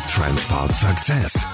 Transport Success.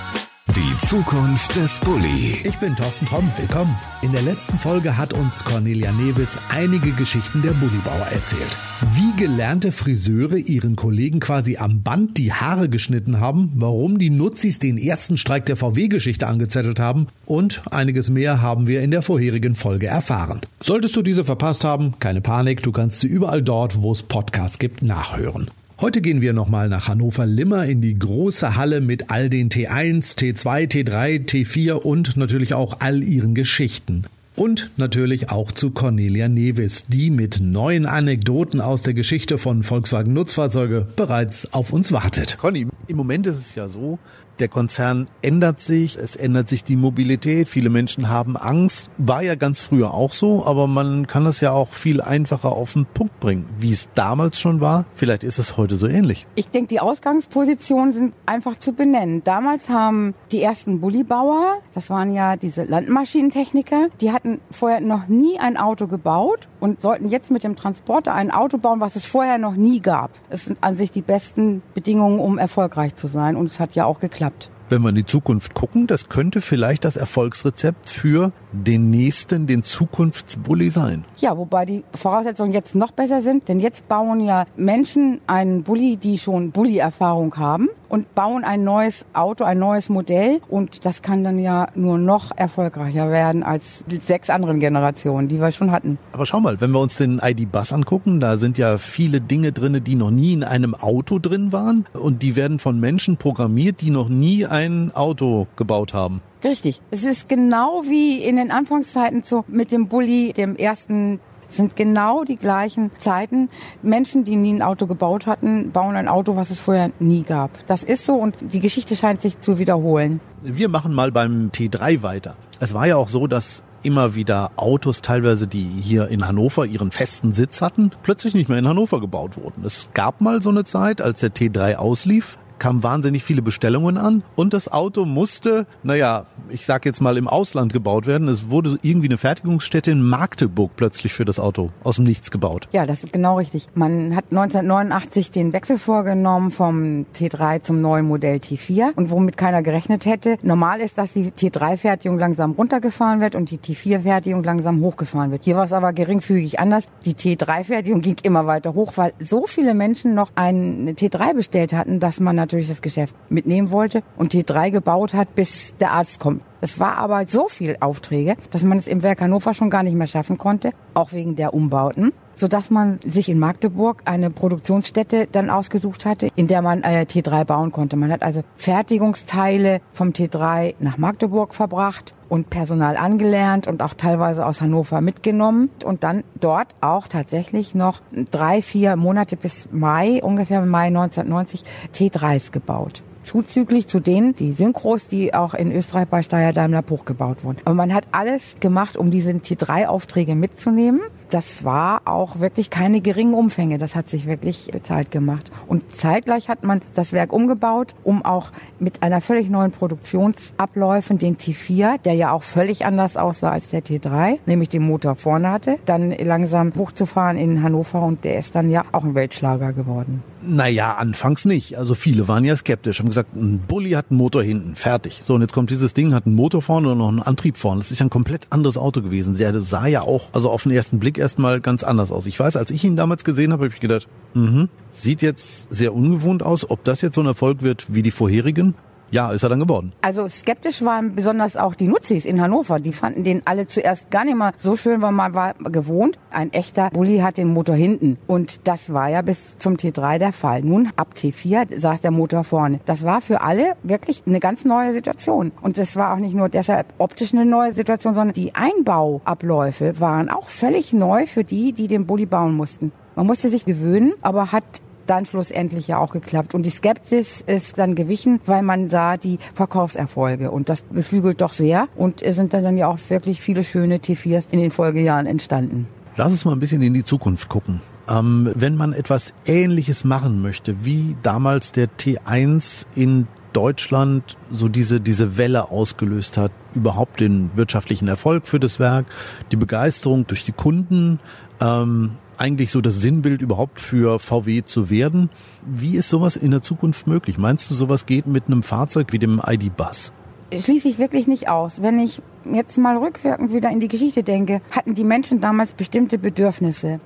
Die Zukunft des Bulli. Ich bin Thorsten Tromm, willkommen. In der letzten Folge hat uns Cornelia Nevis einige Geschichten der Bullibauer erzählt. Wie gelernte Friseure ihren Kollegen quasi am Band die Haare geschnitten haben, warum die Nutzis den ersten Streik der VW-Geschichte angezettelt haben und einiges mehr haben wir in der vorherigen Folge erfahren. Solltest du diese verpasst haben, keine Panik, du kannst sie überall dort, wo es Podcasts gibt, nachhören. Heute gehen wir nochmal nach Hannover-Limmer in die große Halle mit all den T1, T2, T3, T4 und natürlich auch all ihren Geschichten. Und natürlich auch zu Cornelia Nevis, die mit neuen Anekdoten aus der Geschichte von Volkswagen Nutzfahrzeuge bereits auf uns wartet. Conny, im Moment ist es ja so, der Konzern ändert sich, es ändert sich die Mobilität, viele Menschen haben Angst. War ja ganz früher auch so, aber man kann das ja auch viel einfacher auf den Punkt bringen. Wie es damals schon war, vielleicht ist es heute so ähnlich. Ich denke, die Ausgangspositionen sind einfach zu benennen. Damals haben die ersten Bullibauer, das waren ja diese Landmaschinentechniker, die hatten vorher noch nie ein Auto gebaut und sollten jetzt mit dem Transporter ein Auto bauen, was es vorher noch nie gab. Es sind an sich die besten Bedingungen, um erfolgreich zu sein und es hat ja auch geklappt gehabt. Wenn wir in die Zukunft gucken, das könnte vielleicht das Erfolgsrezept für den nächsten, den Zukunftsbully sein. Ja, wobei die Voraussetzungen jetzt noch besser sind, denn jetzt bauen ja Menschen einen Bully, die schon Bully-Erfahrung haben und bauen ein neues Auto, ein neues Modell und das kann dann ja nur noch erfolgreicher werden als die sechs anderen Generationen, die wir schon hatten. Aber schau mal, wenn wir uns den ID-Bus angucken, da sind ja viele Dinge drin, die noch nie in einem Auto drin waren und die werden von Menschen programmiert, die noch nie ein Auto gebaut haben. Richtig. Es ist genau wie in den Anfangszeiten so mit dem Bulli, dem ersten sind genau die gleichen Zeiten. Menschen, die nie ein Auto gebaut hatten, bauen ein Auto, was es vorher nie gab. Das ist so und die Geschichte scheint sich zu wiederholen. Wir machen mal beim T3 weiter. Es war ja auch so, dass immer wieder Autos teilweise, die hier in Hannover ihren festen Sitz hatten, plötzlich nicht mehr in Hannover gebaut wurden. Es gab mal so eine Zeit, als der T3 auslief, kamen wahnsinnig viele Bestellungen an und das Auto musste, naja, ich sag jetzt mal im Ausland gebaut werden. Es wurde irgendwie eine Fertigungsstätte in Magdeburg plötzlich für das Auto aus dem Nichts gebaut. Ja, das ist genau richtig. Man hat 1989 den Wechsel vorgenommen vom T3 zum neuen Modell T4 und womit keiner gerechnet hätte. Normal ist, dass die T3-Fertigung langsam runtergefahren wird und die T4-Fertigung langsam hochgefahren wird. Hier war es aber geringfügig anders. Die T3-Fertigung ging immer weiter hoch, weil so viele Menschen noch einen T3 bestellt hatten, dass man natürlich natürlich das Geschäft mitnehmen wollte und T3 gebaut hat, bis der Arzt kommt. Es war aber so viel Aufträge, dass man es im Werk Hannover schon gar nicht mehr schaffen konnte, auch wegen der Umbauten, so dass man sich in Magdeburg eine Produktionsstätte dann ausgesucht hatte, in der man äh, T3 bauen konnte. Man hat also Fertigungsteile vom T3 nach Magdeburg verbracht und Personal angelernt und auch teilweise aus Hannover mitgenommen und dann dort auch tatsächlich noch drei, vier Monate bis Mai, ungefähr Mai 1990, T3s gebaut zuzüglich zu denen, die Synchros, die auch in Österreich bei Steyr Daimler Bruch gebaut wurden. Aber man hat alles gemacht, um diese T3-Aufträge mitzunehmen das war auch wirklich keine geringen Umfänge. Das hat sich wirklich bezahlt gemacht. Und zeitgleich hat man das Werk umgebaut, um auch mit einer völlig neuen Produktionsabläufen den T4, der ja auch völlig anders aussah als der T3, nämlich den Motor vorne hatte, dann langsam hochzufahren in Hannover und der ist dann ja auch ein Weltschlager geworden. Naja, anfangs nicht. Also viele waren ja skeptisch, haben gesagt, ein Bulli hat einen Motor hinten, fertig. So, und jetzt kommt dieses Ding, hat einen Motor vorne und noch einen Antrieb vorne. Das ist ja ein komplett anderes Auto gewesen. Der sah ja auch, also auf den ersten Blick erstmal ganz anders aus. Ich weiß, als ich ihn damals gesehen habe, habe ich gedacht, mhm, sieht jetzt sehr ungewohnt aus. Ob das jetzt so ein Erfolg wird wie die vorherigen, ja, ist er dann geworden. Also skeptisch waren besonders auch die Nutzis in Hannover. Die fanden den alle zuerst gar nicht mal so schön, weil man war gewohnt. Ein echter Bulli hat den Motor hinten. Und das war ja bis zum T3 der Fall. Nun, ab T4 saß der Motor vorne. Das war für alle wirklich eine ganz neue Situation. Und es war auch nicht nur deshalb optisch eine neue Situation, sondern die Einbauabläufe waren auch völlig neu für die, die den Bulli bauen mussten. Man musste sich gewöhnen, aber hat dann schlussendlich ja auch geklappt. Und die Skepsis ist dann gewichen, weil man sah die Verkaufserfolge. Und das beflügelt doch sehr. Und es sind dann ja auch wirklich viele schöne T4s in den Folgejahren entstanden. Lass uns mal ein bisschen in die Zukunft gucken. Ähm, wenn man etwas Ähnliches machen möchte, wie damals der T1 in Deutschland so diese, diese Welle ausgelöst hat, überhaupt den wirtschaftlichen Erfolg für das Werk, die Begeisterung durch die Kunden, ähm, eigentlich so das Sinnbild überhaupt für VW zu werden. Wie ist sowas in der Zukunft möglich? Meinst du, sowas geht mit einem Fahrzeug wie dem ID-Bus? Schließe ich wirklich nicht aus. Wenn ich jetzt mal rückwirkend wieder in die Geschichte denke, hatten die Menschen damals bestimmte Bedürfnisse.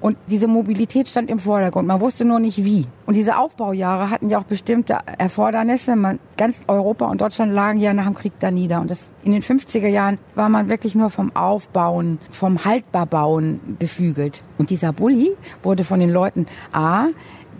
Und diese Mobilität stand im Vordergrund. Man wusste nur nicht wie. Und diese Aufbaujahre hatten ja auch bestimmte Erfordernisse. Man, ganz Europa und Deutschland lagen ja nach dem Krieg da nieder. Und das, in den 50er Jahren war man wirklich nur vom Aufbauen, vom Haltbarbauen befügelt. Und dieser Bulli wurde von den Leuten A,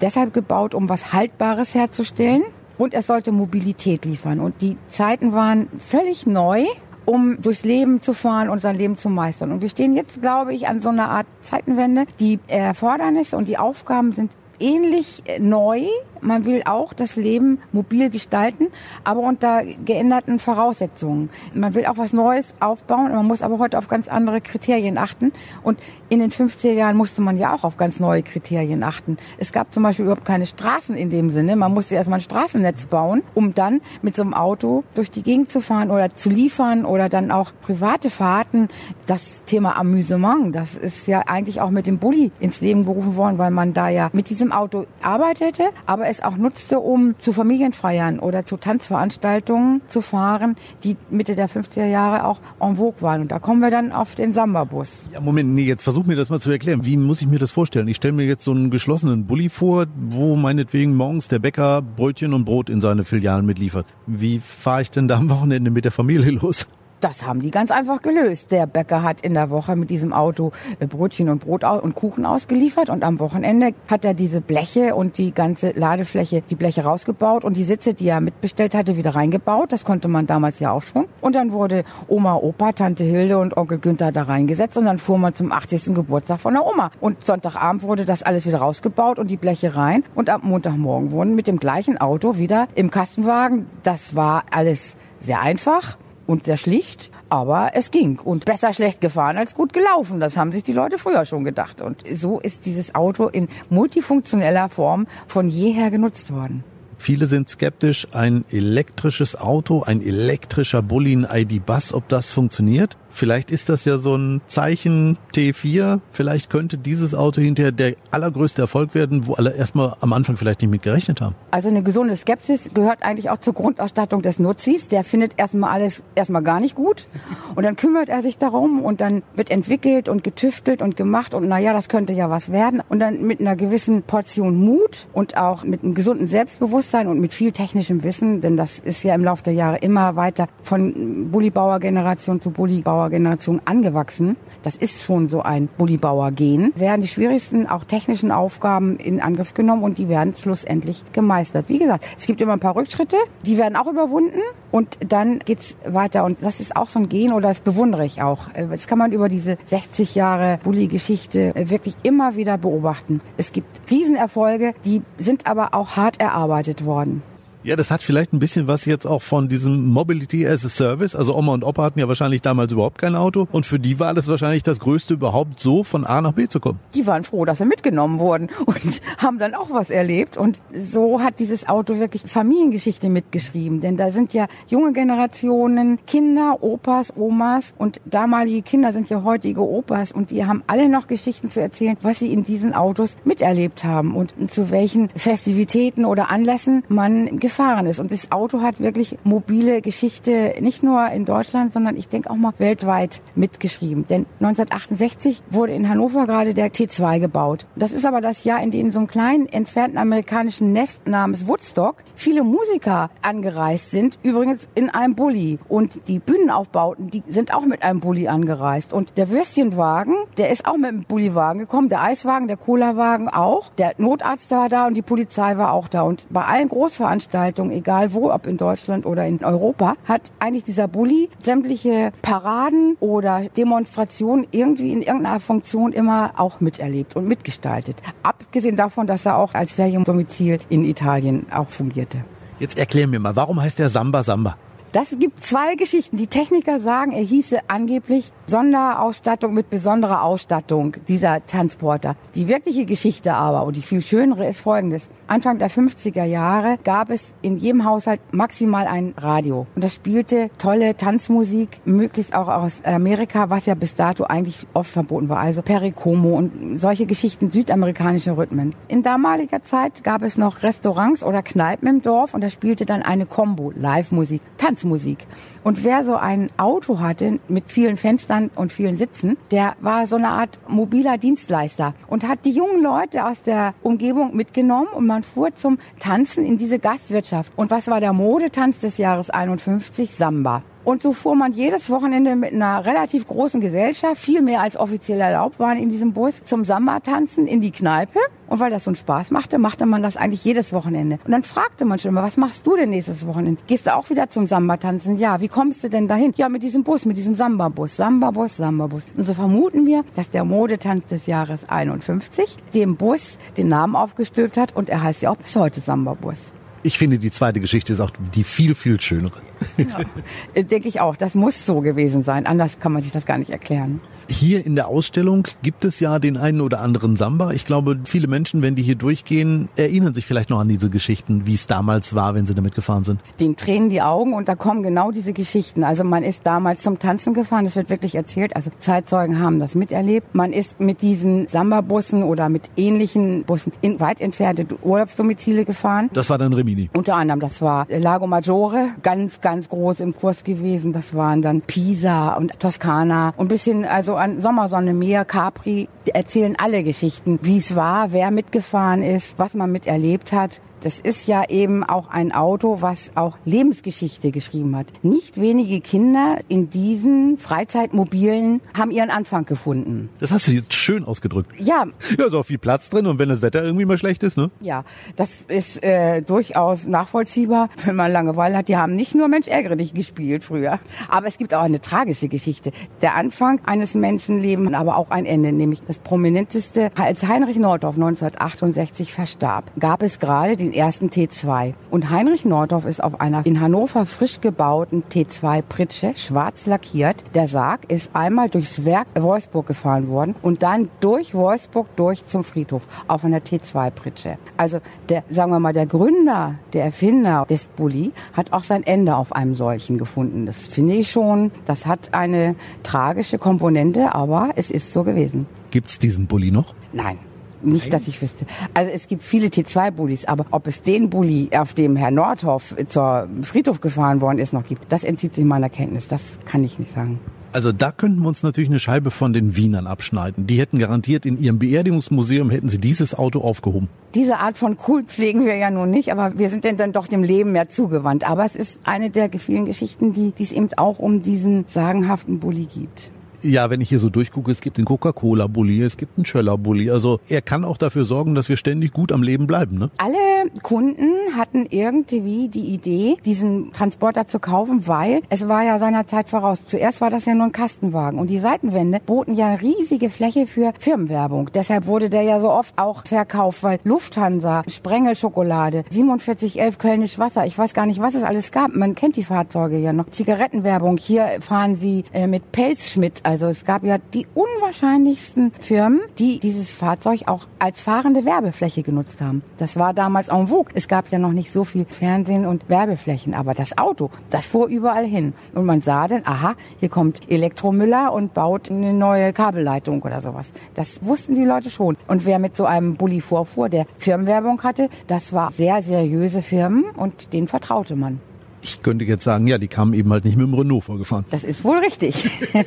deshalb gebaut, um was Haltbares herzustellen und es sollte Mobilität liefern. Und die Zeiten waren völlig neu um durchs Leben zu fahren und sein Leben zu meistern. Und wir stehen jetzt, glaube ich, an so einer Art Zeitenwende. Die Erfordernisse und die Aufgaben sind ähnlich neu, man will auch das Leben mobil gestalten, aber unter geänderten Voraussetzungen. Man will auch was Neues aufbauen, man muss aber heute auf ganz andere Kriterien achten. Und in den 50er Jahren musste man ja auch auf ganz neue Kriterien achten. Es gab zum Beispiel überhaupt keine Straßen in dem Sinne. Man musste erstmal ein Straßennetz bauen, um dann mit so einem Auto durch die Gegend zu fahren oder zu liefern oder dann auch private Fahrten. Das Thema Amüsement, das ist ja eigentlich auch mit dem Bulli ins Leben gerufen worden, weil man da ja mit diesem Auto arbeitete, aber es auch nutzte, um zu Familienfeiern oder zu Tanzveranstaltungen zu fahren, die Mitte der 50er Jahre auch en vogue waren. Und da kommen wir dann auf den Samba-Bus. Ja, Moment, nee, jetzt versuch mir das mal zu erklären. Wie muss ich mir das vorstellen? Ich stelle mir jetzt so einen geschlossenen Bulli vor, wo meinetwegen morgens der Bäcker Brötchen und Brot in seine Filialen mitliefert. Wie fahre ich denn da am Wochenende mit der Familie los? Das haben die ganz einfach gelöst. Der Bäcker hat in der Woche mit diesem Auto äh, Brötchen und Brot und Kuchen ausgeliefert und am Wochenende hat er diese Bleche und die ganze Ladefläche, die Bleche rausgebaut und die Sitze, die er mitbestellt hatte, wieder reingebaut. Das konnte man damals ja auch schon. Und dann wurde Oma, Opa, Tante Hilde und Onkel Günther da reingesetzt und dann fuhr man zum 80. Geburtstag von der Oma. Und Sonntagabend wurde das alles wieder rausgebaut und die Bleche rein und am Montagmorgen wurden mit dem gleichen Auto wieder im Kastenwagen. Das war alles sehr einfach und sehr schlicht, aber es ging und besser schlecht gefahren als gut gelaufen. Das haben sich die Leute früher schon gedacht und so ist dieses Auto in multifunktioneller Form von jeher genutzt worden. Viele sind skeptisch, ein elektrisches Auto, ein elektrischer Bulli, ein ID-Bus, ob das funktioniert. Vielleicht ist das ja so ein Zeichen T4. Vielleicht könnte dieses Auto hinterher der allergrößte Erfolg werden, wo alle erstmal am Anfang vielleicht nicht mit gerechnet haben. Also eine gesunde Skepsis gehört eigentlich auch zur Grundausstattung des Nutzis. Der findet erstmal alles erstmal gar nicht gut. Und dann kümmert er sich darum und dann wird entwickelt und getüftelt und gemacht und naja, das könnte ja was werden. Und dann mit einer gewissen Portion Mut und auch mit einem gesunden Selbstbewusstsein und mit viel technischem Wissen, denn das ist ja im Laufe der Jahre immer weiter von Bullybauer-Generation zu Bullybauer Bullybauer-Generation angewachsen. Das ist schon so ein Bullybauer-Gen. Werden die schwierigsten, auch technischen Aufgaben in Angriff genommen und die werden schlussendlich gemeistert. Wie gesagt, es gibt immer ein paar Rückschritte, die werden auch überwunden und dann geht's weiter. Und das ist auch so ein Gen oder das bewundere ich auch. Das kann man über diese 60 Jahre Bully-Geschichte wirklich immer wieder beobachten. Es gibt Riesenerfolge, die sind aber auch hart erarbeitet worden. Ja, das hat vielleicht ein bisschen was jetzt auch von diesem Mobility as a Service. Also Oma und Opa hatten ja wahrscheinlich damals überhaupt kein Auto. Und für die war das wahrscheinlich das Größte überhaupt so von A nach B zu kommen. Die waren froh, dass sie mitgenommen wurden und haben dann auch was erlebt. Und so hat dieses Auto wirklich Familiengeschichte mitgeschrieben, denn da sind ja junge Generationen, Kinder, Opas, Omas. Und damalige Kinder sind ja heutige Opas. Und die haben alle noch Geschichten zu erzählen, was sie in diesen Autos miterlebt haben. Und zu welchen Festivitäten oder Anlässen man gefahren ist. Und das Auto hat wirklich mobile Geschichte nicht nur in Deutschland, sondern ich denke auch mal weltweit mitgeschrieben. Denn 1968 wurde in Hannover gerade der T2 gebaut. Das ist aber das Jahr, in dem so einem kleinen entfernten amerikanischen Nest namens Woodstock viele Musiker angereist sind. Übrigens in einem Bulli. Und die Bühnenaufbauten, die sind auch mit einem Bulli angereist. Und der Würstchenwagen, der ist auch mit einem Bulliwagen gekommen. Der Eiswagen, der Cola-Wagen auch. Der Notarzt war da und die Polizei war auch da. Und bei allen Großveranstaltungen Veranstaltung, egal wo, ob in Deutschland oder in Europa, hat eigentlich dieser Bulli sämtliche Paraden oder Demonstrationen irgendwie in irgendeiner Funktion immer auch miterlebt und mitgestaltet. Abgesehen davon, dass er auch als Feriendomizil in Italien auch fungierte. Jetzt erklär mir mal, warum heißt der Samba Samba? Das gibt zwei Geschichten. Die Techniker sagen, er hieße angeblich Sonderausstattung mit besonderer Ausstattung, dieser Transporter. Die wirkliche Geschichte aber, und die viel schönere, ist folgendes. Anfang der 50er Jahre gab es in jedem Haushalt maximal ein Radio. Und das spielte tolle Tanzmusik, möglichst auch aus Amerika, was ja bis dato eigentlich oft verboten war. Also Pericomo und solche Geschichten, südamerikanische Rhythmen. In damaliger Zeit gab es noch Restaurants oder Kneipen im Dorf und da spielte dann eine Combo, Live-Musik, Tanzmusik. Und wer so ein Auto hatte mit vielen Fenstern und vielen Sitzen, der war so eine Art mobiler Dienstleister und hat die jungen Leute aus der Umgebung mitgenommen und man fuhr zum Tanzen in diese Gastwirtschaft. Und was war der Modetanz des Jahres 51? Samba. Und so fuhr man jedes Wochenende mit einer relativ großen Gesellschaft, viel mehr als offiziell erlaubt waren in diesem Bus, zum Samba-Tanzen in die Kneipe. Und weil das so einen Spaß machte, machte man das eigentlich jedes Wochenende. Und dann fragte man schon immer, was machst du denn nächstes Wochenende? Gehst du auch wieder zum Samba-Tanzen? Ja, wie kommst du denn dahin? Ja, mit diesem Bus, mit diesem Samba-Bus. Samba-Bus, Samba-Bus. Und so vermuten wir, dass der Modetanz des Jahres 51 dem Bus den Namen aufgestülpt hat und er heißt ja auch bis heute Samba-Bus. Ich finde, die zweite Geschichte ist auch die viel, viel schönere. Ja, denke ich auch. Das muss so gewesen sein. Anders kann man sich das gar nicht erklären. Hier in der Ausstellung gibt es ja den einen oder anderen Samba. Ich glaube, viele Menschen, wenn die hier durchgehen, erinnern sich vielleicht noch an diese Geschichten, wie es damals war, wenn sie damit gefahren sind. Den tränen die Augen und da kommen genau diese Geschichten. Also man ist damals zum Tanzen gefahren, das wird wirklich erzählt. Also Zeitzeugen haben das miterlebt. Man ist mit diesen Samba-Bussen oder mit ähnlichen Bussen in weit entfernte Urlaubsdomizile gefahren. Das war dann Rimini. Unter anderem, das war Lago Maggiore, ganz, ganz groß im Kurs gewesen. Das waren dann Pisa und Toskana und bisschen, also an Sommersonne, Meer, Capri, erzählen alle Geschichten, wie es war, wer mitgefahren ist, was man miterlebt hat. Das ist ja eben auch ein Auto, was auch Lebensgeschichte geschrieben hat. Nicht wenige Kinder in diesen Freizeitmobilen haben ihren Anfang gefunden. Das hast du jetzt schön ausgedrückt. Ja. Ja, auch viel Platz drin und wenn das Wetter irgendwie mal schlecht ist, ne? Ja, das ist äh, durchaus nachvollziehbar, wenn man Langeweile hat. Die haben nicht nur Mensch ärgere dich gespielt früher, aber es gibt auch eine tragische Geschichte. Der Anfang eines Menschenlebens, aber auch ein Ende, nämlich das prominenteste, als Heinrich Nordorf 1968 verstarb, gab es gerade die den ersten T2. Und Heinrich Nordorf ist auf einer in Hannover frisch gebauten T2 Pritsche, schwarz lackiert. Der Sarg ist einmal durchs Werk Wolfsburg gefahren worden und dann durch Wolfsburg durch zum Friedhof auf einer T2 Pritsche. Also der, sagen wir mal, der Gründer, der Erfinder des Bulli hat auch sein Ende auf einem solchen gefunden. Das finde ich schon, das hat eine tragische Komponente, aber es ist so gewesen. Gibt's diesen Bulli noch? Nein. Nicht, dass ich wüsste. Also es gibt viele T2-Bullis, aber ob es den Bulli, auf dem Herr Nordhoff zur Friedhof gefahren worden ist, noch gibt, das entzieht sich meiner Kenntnis. Das kann ich nicht sagen. Also da könnten wir uns natürlich eine Scheibe von den Wienern abschneiden. Die hätten garantiert in ihrem Beerdigungsmuseum hätten sie dieses Auto aufgehoben. Diese Art von Kult pflegen wir ja nun nicht, aber wir sind denn dann doch dem Leben mehr zugewandt. Aber es ist eine der vielen Geschichten, die, die es eben auch um diesen sagenhaften Bulli gibt. Ja, wenn ich hier so durchgucke, es gibt den Coca-Cola-Bulli, es gibt einen Schöller-Bulli. Also er kann auch dafür sorgen, dass wir ständig gut am Leben bleiben. Ne? Alle Kunden hatten irgendwie die Idee, diesen Transporter zu kaufen, weil es war ja seiner voraus. Zuerst war das ja nur ein Kastenwagen und die Seitenwände boten ja riesige Fläche für Firmenwerbung. Deshalb wurde der ja so oft auch verkauft, weil Lufthansa, Sprengelschokolade, 4711 Kölnisch Wasser, ich weiß gar nicht, was es alles gab. Man kennt die Fahrzeuge ja noch. Zigarettenwerbung, hier fahren sie äh, mit Pelzschmidt also es gab ja die unwahrscheinlichsten Firmen, die dieses Fahrzeug auch als fahrende Werbefläche genutzt haben. Das war damals en vogue. Es gab ja noch nicht so viel Fernsehen und Werbeflächen, aber das Auto, das fuhr überall hin. Und man sah dann, aha, hier kommt Elektromüller und baut eine neue Kabelleitung oder sowas. Das wussten die Leute schon. Und wer mit so einem Bulli vorfuhr, der Firmenwerbung hatte, das war sehr seriöse Firmen und denen vertraute man. Ich könnte jetzt sagen, ja, die kamen eben halt nicht mit dem Renault vorgefahren. Das ist wohl richtig.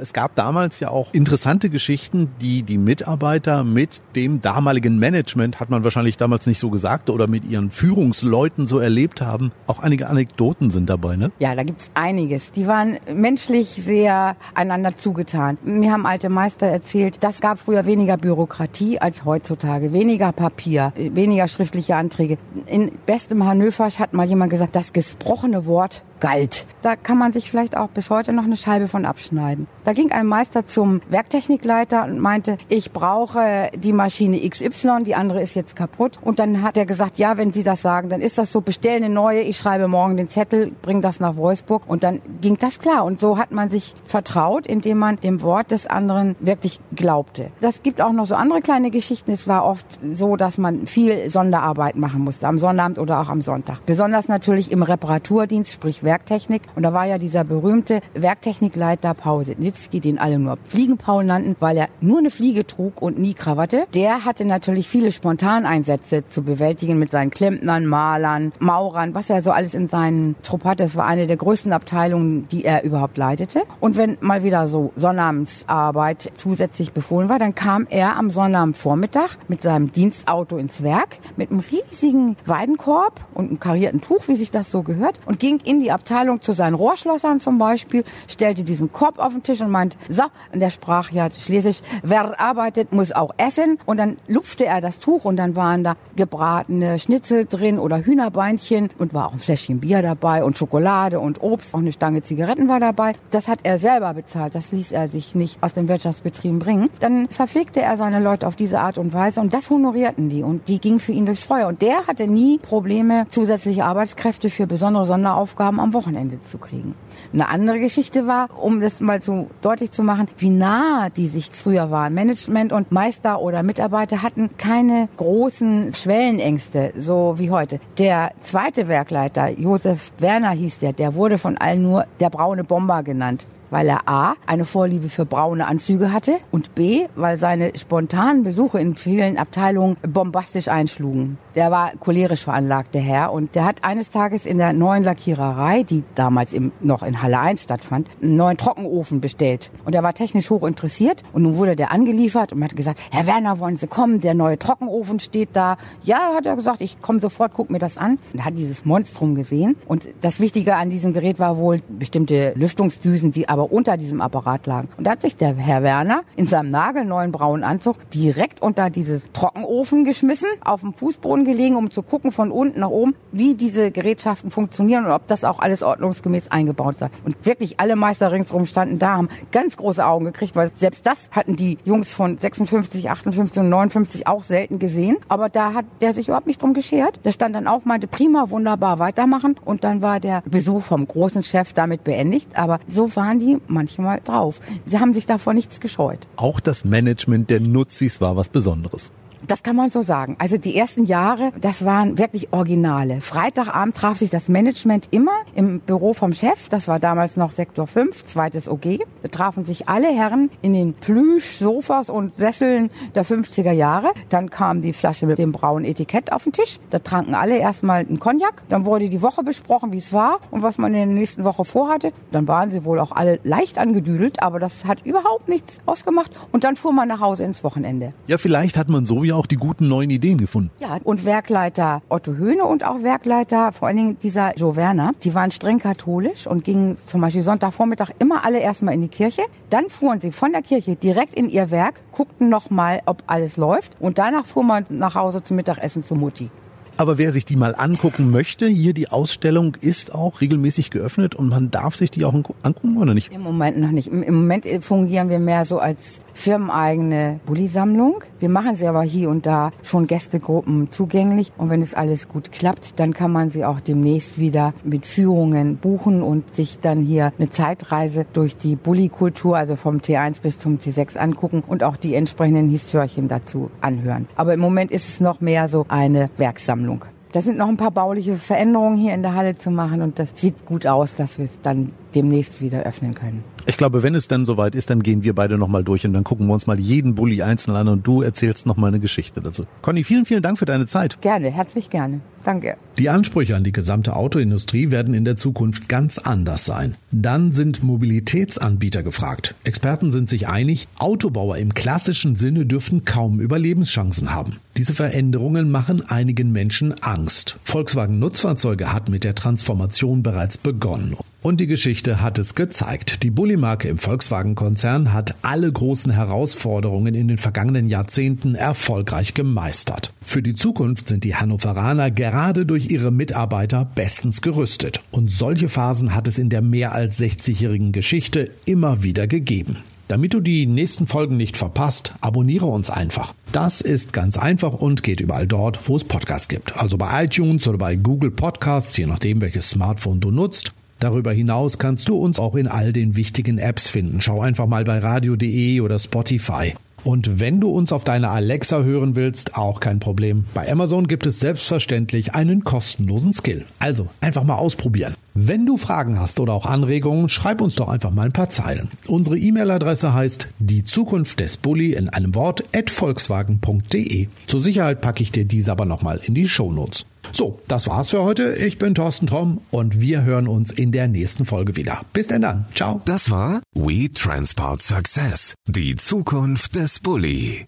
Es gab damals ja auch interessante Geschichten, die die Mitarbeiter mit dem damaligen Management, hat man wahrscheinlich damals nicht so gesagt, oder mit ihren Führungsleuten so erlebt haben. Auch einige Anekdoten sind dabei, ne? Ja, da gibt's einiges. Die waren menschlich sehr einander zugetan. Mir haben alte Meister erzählt, das gab früher weniger Bürokratie als heutzutage, weniger Papier, weniger schriftliche Anträge. In bestem Hannöversch hat mal jemand gesagt, das gesprochene Wort galt. Da kann man sich vielleicht auch bis heute noch eine Scheibe von abschneiden. Da ging ein Meister zum Werktechnikleiter und meinte, ich brauche die Maschine XY, die andere ist jetzt kaputt. Und dann hat er gesagt, ja, wenn Sie das sagen, dann ist das so, bestell eine neue, ich schreibe morgen den Zettel, bring das nach Wolfsburg. Und dann ging das klar. Und so hat man sich vertraut, indem man dem Wort des anderen wirklich glaubte. Das gibt auch noch so andere kleine Geschichten. Es war oft so, dass man viel Sonderarbeit machen musste, am Sonnabend oder auch am Sonntag. Besonders natürlich im Reparaturdienst, sprich Werktechnik. Und da war ja dieser berühmte Werktechnikleiter Paul Sitnitzki, den alle nur Fliegenpaul nannten, weil er nur eine Fliege trug und nie Krawatte. Der hatte natürlich viele Spontaneinsätze zu bewältigen mit seinen Klempnern, Malern, Maurern, was er so alles in seinen Trupp hatte. Das war eine der größten Abteilungen, die er überhaupt leitete. Und wenn mal wieder so Sonnabensarbeit zusätzlich befohlen war, dann kam er am Sonnabendvormittag mit seinem Dienstauto ins Werk mit einem riesigen Weidenkorb und einem karierten Tuch, wie sich das so gehört, und ging in die Abteilung zu seinen Rohrschlossern zum Beispiel, stellte diesen Korb auf den Tisch und meinte, so, und der sprach ja schließlich, wer arbeitet, muss auch essen. Und dann lupfte er das Tuch und dann waren da gebratene Schnitzel drin oder Hühnerbeinchen und war auch ein Fläschchen Bier dabei und Schokolade und Obst, auch eine Stange Zigaretten war dabei. Das hat er selber bezahlt, das ließ er sich nicht aus den Wirtschaftsbetrieben bringen. Dann verpflegte er seine Leute auf diese Art und Weise und das honorierten die und die ging für ihn durchs Feuer. Und der hatte nie Probleme, zusätzliche Arbeitskräfte für besondere Sonderaufgaben am Wochenende zu kriegen. Eine andere Geschichte war, um das mal so deutlich zu machen, wie nah die sich früher waren. Management und Meister oder Mitarbeiter hatten keine großen Schwellenängste, so wie heute. Der zweite Werkleiter, Josef Werner hieß der, der wurde von allen nur der braune Bomber genannt weil er A, eine Vorliebe für braune Anzüge hatte und B, weil seine spontanen Besuche in vielen Abteilungen bombastisch einschlugen. Der war cholerisch veranlagt, der Herr, und der hat eines Tages in der neuen Lackiererei, die damals im, noch in Halle 1 stattfand, einen neuen Trockenofen bestellt. Und er war technisch hoch interessiert und nun wurde der angeliefert und hat gesagt, Herr Werner, wollen Sie kommen? Der neue Trockenofen steht da. Ja, hat er gesagt, ich komme sofort, guck mir das an. Und er hat dieses Monstrum gesehen. Und das Wichtige an diesem Gerät war wohl bestimmte Lüftungsdüsen, die aber unter diesem Apparat lagen. Und da hat sich der Herr Werner in seinem nagelneuen braunen Anzug direkt unter dieses Trockenofen geschmissen, auf dem Fußboden gelegen, um zu gucken von unten nach oben, wie diese Gerätschaften funktionieren und ob das auch alles ordnungsgemäß eingebaut sei. Und wirklich alle Meister ringsherum standen da, haben ganz große Augen gekriegt, weil selbst das hatten die Jungs von 56, 58 und 59 auch selten gesehen. Aber da hat der sich überhaupt nicht drum geschert. Der stand dann auch, meinte, prima, wunderbar, weitermachen. Und dann war der Besuch vom großen Chef damit beendigt. Aber so waren die manchmal drauf. Sie haben sich davor nichts gescheut. Auch das Management der Nutzis war was Besonderes. Das kann man so sagen. Also die ersten Jahre, das waren wirklich Originale. Freitagabend traf sich das Management immer im Büro vom Chef. Das war damals noch Sektor 5, zweites OG. Da trafen sich alle Herren in den Plüsch-Sofas und Sesseln der 50er Jahre. Dann kam die Flasche mit dem braunen Etikett auf den Tisch. Da tranken alle erstmal einen Cognac. Dann wurde die Woche besprochen, wie es war und was man in der nächsten Woche vorhatte. Dann waren sie wohl auch alle leicht angedüdelt, aber das hat überhaupt nichts ausgemacht. Und dann fuhr man nach Hause ins Wochenende. Ja, vielleicht hat man so ja auch die guten neuen Ideen gefunden. Ja, und Werkleiter Otto Höhne und auch Werkleiter, vor allen Dingen dieser Joe Werner, die waren streng katholisch und gingen zum Beispiel Sonntagvormittag immer alle erstmal in die Kirche. Dann fuhren sie von der Kirche direkt in ihr Werk, guckten nochmal, ob alles läuft und danach fuhr man nach Hause zum Mittagessen zu Mutti. Aber wer sich die mal angucken möchte, hier die Ausstellung ist auch regelmäßig geöffnet und man darf sich die auch angucken oder nicht? Im Moment noch nicht. Im Moment fungieren wir mehr so als firmeneigene Bulli-Sammlung. Wir machen sie aber hier und da schon Gästegruppen zugänglich. Und wenn es alles gut klappt, dann kann man sie auch demnächst wieder mit Führungen buchen und sich dann hier eine Zeitreise durch die Bulli-Kultur, also vom T1 bis zum T6 angucken und auch die entsprechenden Histörchen dazu anhören. Aber im Moment ist es noch mehr so eine Werksammlung. Da sind noch ein paar bauliche Veränderungen hier in der Halle zu machen und das sieht gut aus, dass wir es dann demnächst wieder öffnen können. Ich glaube, wenn es dann soweit ist, dann gehen wir beide nochmal durch und dann gucken wir uns mal jeden Bulli einzeln an und du erzählst nochmal eine Geschichte dazu. Conny, vielen, vielen Dank für deine Zeit. Gerne, herzlich gerne. Danke. Die Ansprüche an die gesamte Autoindustrie werden in der Zukunft ganz anders sein. Dann sind Mobilitätsanbieter gefragt. Experten sind sich einig, Autobauer im klassischen Sinne dürften kaum Überlebenschancen haben. Diese Veränderungen machen einigen Menschen Angst. Volkswagen Nutzfahrzeuge hat mit der Transformation bereits begonnen. Und die Geschichte hat es gezeigt. Die Bulli-Marke im Volkswagen-Konzern hat alle großen Herausforderungen in den vergangenen Jahrzehnten erfolgreich gemeistert. Für die Zukunft sind die Hannoveraner gerade gerade durch ihre Mitarbeiter bestens gerüstet. Und solche Phasen hat es in der mehr als 60-jährigen Geschichte immer wieder gegeben. Damit du die nächsten Folgen nicht verpasst, abonniere uns einfach. Das ist ganz einfach und geht überall dort, wo es Podcasts gibt. Also bei iTunes oder bei Google Podcasts, je nachdem welches Smartphone du nutzt. Darüber hinaus kannst du uns auch in all den wichtigen Apps finden. Schau einfach mal bei radio.de oder Spotify. Und wenn du uns auf deiner Alexa hören willst, auch kein Problem. Bei Amazon gibt es selbstverständlich einen kostenlosen Skill. Also einfach mal ausprobieren. Wenn du Fragen hast oder auch Anregungen, schreib uns doch einfach mal ein paar Zeilen. Unsere E-Mail-Adresse heißt die Zukunft des Bulli in einem Wort at volkswagen.de. Zur Sicherheit packe ich dir diese aber nochmal in die Shownotes. So, das war's für heute. Ich bin Thorsten Tromm und wir hören uns in der nächsten Folge wieder. Bis denn dann. Ciao. Das war We Transport Success. Die Zukunft des Bulli.